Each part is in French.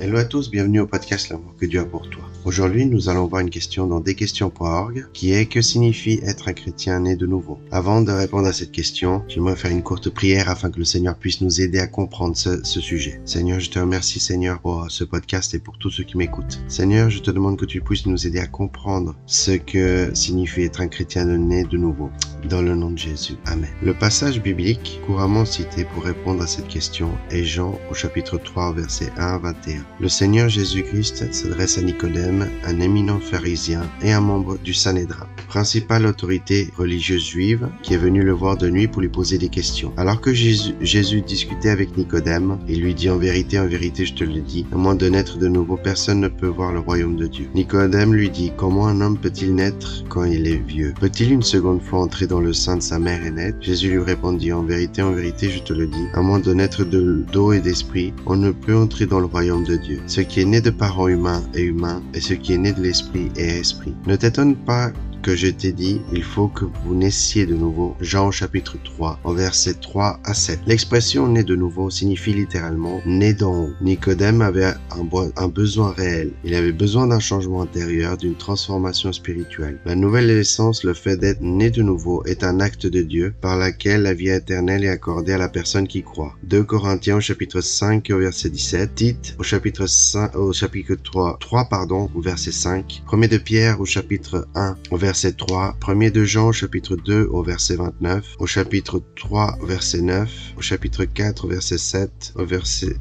Hello à tous, bienvenue au podcast L'amour que Dieu a pour toi. Aujourd'hui, nous allons voir une question dans desquestions.org qui est que signifie être un chrétien né de nouveau? Avant de répondre à cette question, j'aimerais faire une courte prière afin que le Seigneur puisse nous aider à comprendre ce, ce sujet. Seigneur, je te remercie Seigneur pour ce podcast et pour tous ceux qui m'écoutent. Seigneur, je te demande que tu puisses nous aider à comprendre ce que signifie être un chrétien né de nouveau. Dans le nom de Jésus. Amen. Le passage biblique couramment cité pour répondre à cette question est Jean au chapitre 3 verset 1 à 21. Le Seigneur Jésus-Christ s'adresse à Nicodème, un éminent pharisien et un membre du Sanhédrin, principale autorité religieuse juive, qui est venu le voir de nuit pour lui poser des questions. Alors que Jésus, discutait avec Nicodème, il lui dit en vérité, en vérité, je te le dis, à moins de naître de nouveau, personne ne peut voir le royaume de Dieu. Nicodème lui dit, comment un homme peut-il naître quand il est vieux? Peut-il une seconde fois entrer dans le sein de sa mère et naître Jésus lui répondit, en vérité, en vérité, je te le dis, à moins de naître d'eau et d'esprit, on ne peut entrer dans le royaume de Dieu. Ce qui est né de parents humains est humain, et ce qui est né de l'esprit est esprit. Ne t'étonne pas que je t'ai dit, il faut que vous naissiez de nouveau. Jean chapitre 3, au verset 3 à 7. L'expression né de nouveau signifie littéralement né d'en haut. Nicodème avait un, un besoin réel. Il avait besoin d'un changement intérieur, d'une transformation spirituelle. La nouvelle naissance, le fait d'être né de nouveau, est un acte de Dieu par laquelle la vie éternelle est accordée à la personne qui croit. 2 Corinthiens au chapitre 5 au verset 17, Tite au chapitre 5 au chapitre 3, 3 pardon, au verset 5, 1 de Pierre au chapitre 1 au verset verset 3, 1 de Jean chapitre 2 au verset 29, au chapitre 3 verset 9, au chapitre 4 verset 7,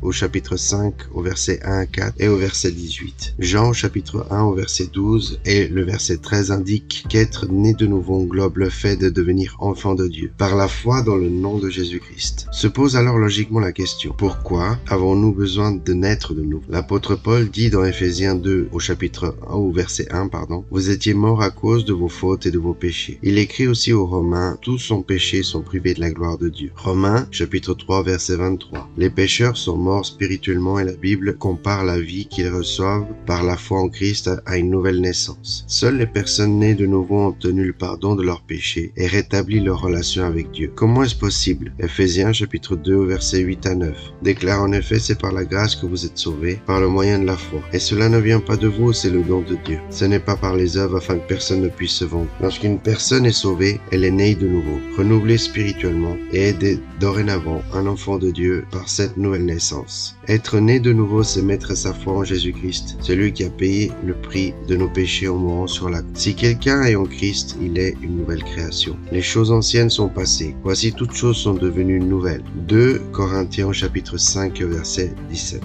au, chapitre 5 au verset 1 à 4 et au verset 18. Jean chapitre 1 au verset 12 et le verset 13 indique qu'être né de nouveau englobe le fait de devenir enfant de Dieu par la foi dans le nom de Jésus-Christ. Se pose alors logiquement la question, pourquoi avons-nous besoin de naître de nouveau? L'apôtre Paul dit dans Ephésiens 2 au chapitre 1 au verset 1 pardon, vous étiez morts à cause de vos fautes et de vos péchés. Il écrit aussi aux Romains, tous son péchés sont privés de la gloire de Dieu. Romains, chapitre 3, verset 23. Les pécheurs sont morts spirituellement et la Bible compare la vie qu'ils reçoivent par la foi en Christ à une nouvelle naissance. Seules les personnes nées de nouveau ont obtenu le pardon de leurs péchés et rétabli leur relation avec Dieu. Comment est-ce possible? Ephésiens chapitre 2 verset 8 à 9 déclare en effet c'est par la grâce que vous êtes sauvés, par le moyen de la foi. Et cela ne vient pas de vous, c'est le don de Dieu. Ce n'est pas par les œuvres afin que personne ne puisse Lorsqu'une personne est sauvée, elle est née de nouveau, renouvelée spirituellement et est dorénavant un enfant de Dieu par cette nouvelle naissance. Être né de nouveau, c'est mettre sa foi en Jésus-Christ, celui qui a payé le prix de nos péchés en mourant sur la croix. Si quelqu'un est en Christ, il est une nouvelle création. Les choses anciennes sont passées. Voici toutes choses sont devenues nouvelles. 2 Corinthiens chapitre 5 verset 17.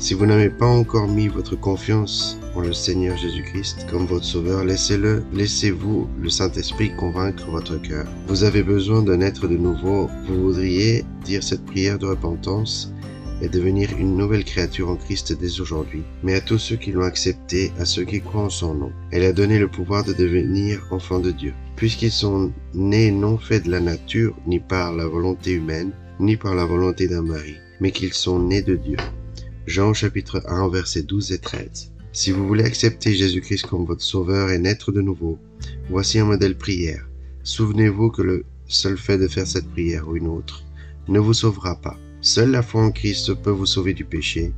Si vous n'avez pas encore mis votre confiance le Seigneur Jésus-Christ comme votre sauveur, laissez-le, laissez-vous le Saint-Esprit convaincre votre cœur. Vous avez besoin de naître de nouveau. Vous voudriez dire cette prière de repentance et devenir une nouvelle créature en Christ dès aujourd'hui, mais à tous ceux qui l'ont accepté, à ceux qui croient en son nom. Elle a donné le pouvoir de devenir enfants de Dieu, puisqu'ils sont nés non faits de la nature, ni par la volonté humaine, ni par la volonté d'un mari, mais qu'ils sont nés de Dieu. Jean chapitre 1 versets 12 et 13. Si vous voulez accepter Jésus-Christ comme votre sauveur et naître de nouveau, voici un modèle prière. Souvenez-vous que le seul fait de faire cette prière ou une autre ne vous sauvera pas. Seule la foi en Christ peut vous sauver du péché.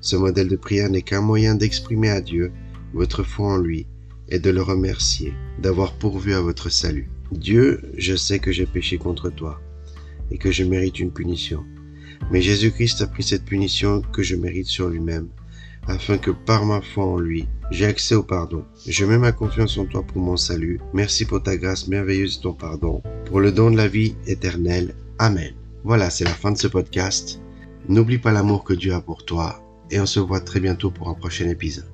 Ce modèle de prière n'est qu'un moyen d'exprimer à Dieu votre foi en lui et de le remercier d'avoir pourvu à votre salut. Dieu, je sais que j'ai péché contre toi et que je mérite une punition. Mais Jésus-Christ a pris cette punition que je mérite sur lui-même, afin que par ma foi en lui, j'ai accès au pardon. Je mets ma confiance en toi pour mon salut. Merci pour ta grâce merveilleuse et ton pardon, pour le don de la vie éternelle. Amen. Voilà, c'est la fin de ce podcast. N'oublie pas l'amour que Dieu a pour toi et on se voit très bientôt pour un prochain épisode.